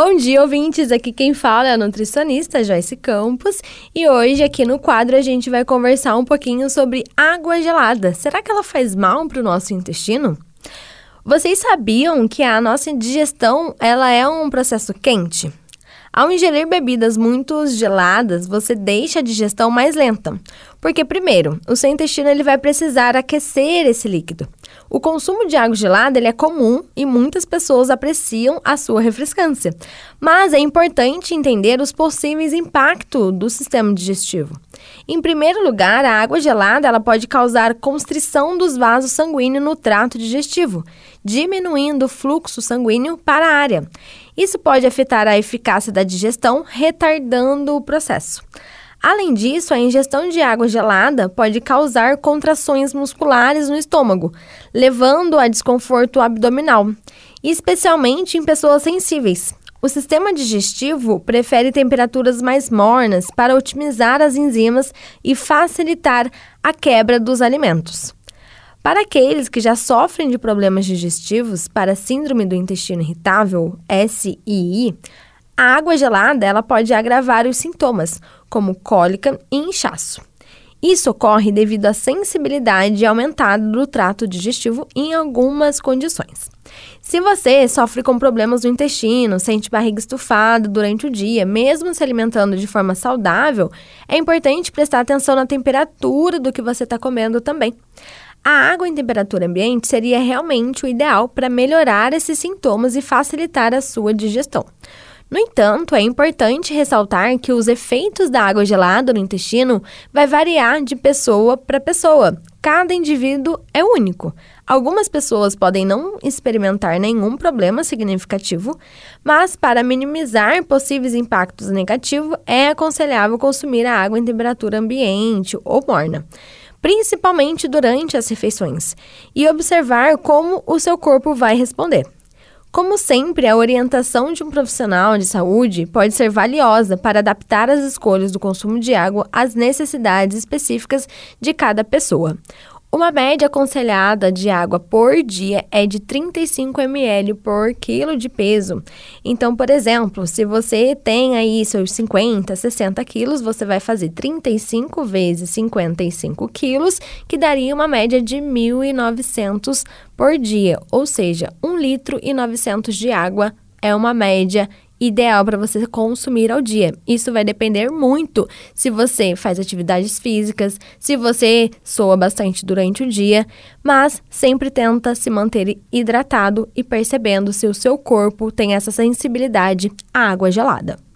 Bom dia, ouvintes! Aqui quem fala é a nutricionista Joyce Campos e hoje aqui no quadro a gente vai conversar um pouquinho sobre água gelada. Será que ela faz mal para o nosso intestino? Vocês sabiam que a nossa digestão ela é um processo quente? Ao ingerir bebidas muito geladas, você deixa a digestão mais lenta, porque primeiro, o seu intestino ele vai precisar aquecer esse líquido. O consumo de água gelada ele é comum e muitas pessoas apreciam a sua refrescância, mas é importante entender os possíveis impactos do sistema digestivo. Em primeiro lugar, a água gelada ela pode causar constrição dos vasos sanguíneos no trato digestivo, diminuindo o fluxo sanguíneo para a área. Isso pode afetar a eficácia da digestão, retardando o processo. Além disso, a ingestão de água gelada pode causar contrações musculares no estômago, levando a desconforto abdominal, especialmente em pessoas sensíveis. O sistema digestivo prefere temperaturas mais mornas para otimizar as enzimas e facilitar a quebra dos alimentos. Para aqueles que já sofrem de problemas digestivos para síndrome do intestino irritável, SII, a água gelada ela pode agravar os sintomas, como cólica e inchaço. Isso ocorre devido à sensibilidade aumentada do trato digestivo em algumas condições. Se você sofre com problemas no intestino, sente barriga estufada durante o dia, mesmo se alimentando de forma saudável, é importante prestar atenção na temperatura do que você está comendo também. A água em temperatura ambiente seria realmente o ideal para melhorar esses sintomas e facilitar a sua digestão. No entanto, é importante ressaltar que os efeitos da água gelada no intestino vai variar de pessoa para pessoa. Cada indivíduo é único. Algumas pessoas podem não experimentar nenhum problema significativo, mas para minimizar possíveis impactos negativos, é aconselhável consumir a água em temperatura ambiente ou morna principalmente durante as refeições, e observar como o seu corpo vai responder. Como sempre, a orientação de um profissional de saúde pode ser valiosa para adaptar as escolhas do consumo de água às necessidades específicas de cada pessoa. Uma média aconselhada de água por dia é de 35 ml por quilo de peso. Então, por exemplo, se você tem aí seus 50, 60 quilos, você vai fazer 35 vezes 55 quilos, que daria uma média de 1.900 por dia. Ou seja, 1 litro e 900 de água é uma média ideal para você consumir ao dia. Isso vai depender muito se você faz atividades físicas, se você soa bastante durante o dia, mas sempre tenta se manter hidratado e percebendo se o seu corpo tem essa sensibilidade à água gelada.